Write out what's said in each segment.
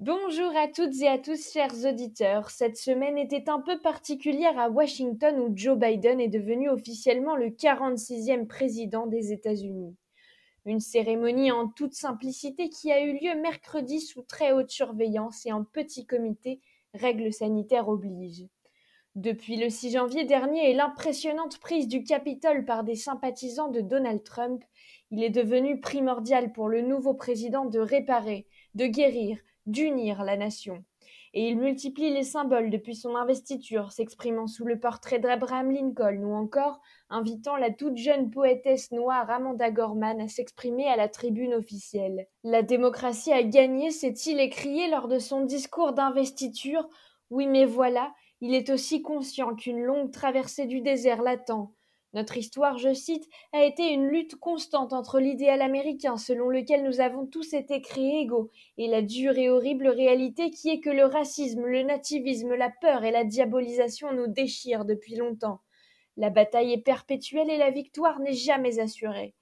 Bonjour à toutes et à tous, chers auditeurs. Cette semaine était un peu particulière à Washington où Joe Biden est devenu officiellement le 46e président des États-Unis. Une cérémonie en toute simplicité qui a eu lieu mercredi sous très haute surveillance et en petit comité, règles sanitaires obligent. Depuis le 6 janvier dernier et l'impressionnante prise du Capitole par des sympathisants de Donald Trump, il est devenu primordial pour le nouveau président de réparer, de guérir, d'unir la nation. Et il multiplie les symboles depuis son investiture, s'exprimant sous le portrait d'Abraham Lincoln ou encore invitant la toute jeune poétesse noire Amanda Gorman à s'exprimer à la tribune officielle. La démocratie a gagné, s'est-il écrié lors de son discours d'investiture? Oui, mais voilà, il est aussi conscient qu'une longue traversée du désert l'attend, notre histoire, je cite, a été une lutte constante entre l'idéal américain selon lequel nous avons tous été créés égaux et la dure et horrible réalité qui est que le racisme, le nativisme, la peur et la diabolisation nous déchirent depuis longtemps. La bataille est perpétuelle et la victoire n'est jamais assurée.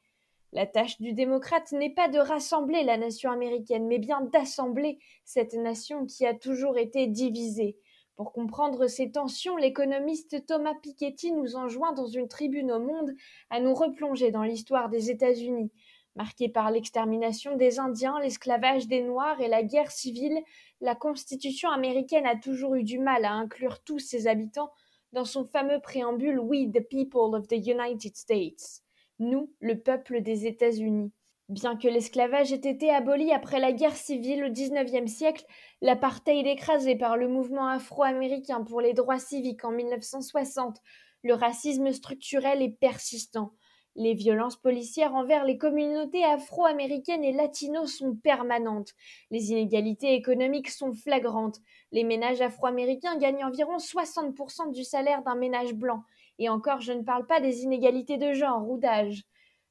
La tâche du démocrate n'est pas de rassembler la nation américaine, mais bien d'assembler cette nation qui a toujours été divisée, pour comprendre ces tensions, l'économiste Thomas Piketty nous enjoint dans une tribune au Monde à nous replonger dans l'histoire des États-Unis, marquée par l'extermination des Indiens, l'esclavage des Noirs et la guerre civile. La Constitution américaine a toujours eu du mal à inclure tous ses habitants dans son fameux préambule We the people of the United States. Nous, le peuple des États-Unis. Bien que l'esclavage ait été aboli après la guerre civile au XIXe siècle, l'apartheid écrasé par le mouvement afro-américain pour les droits civiques en 1960, le racisme structurel est persistant. Les violences policières envers les communautés afro-américaines et latinos sont permanentes. Les inégalités économiques sont flagrantes. Les ménages afro-américains gagnent environ 60% du salaire d'un ménage blanc. Et encore, je ne parle pas des inégalités de genre ou d'âge.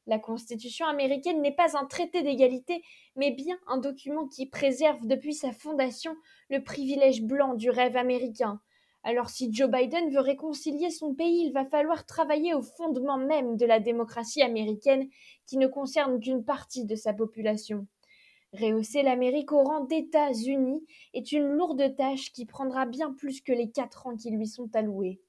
La Constitution américaine n'est pas un traité d'égalité, mais bien un document qui préserve depuis sa fondation le privilège blanc du rêve américain. Alors si Joe Biden veut réconcilier son pays, il va falloir travailler au fondement même de la démocratie américaine qui ne concerne qu'une partie de sa population. Rehausser l'Amérique au rang d'États-Unis est une lourde tâche qui prendra bien plus que les quatre ans qui lui sont alloués.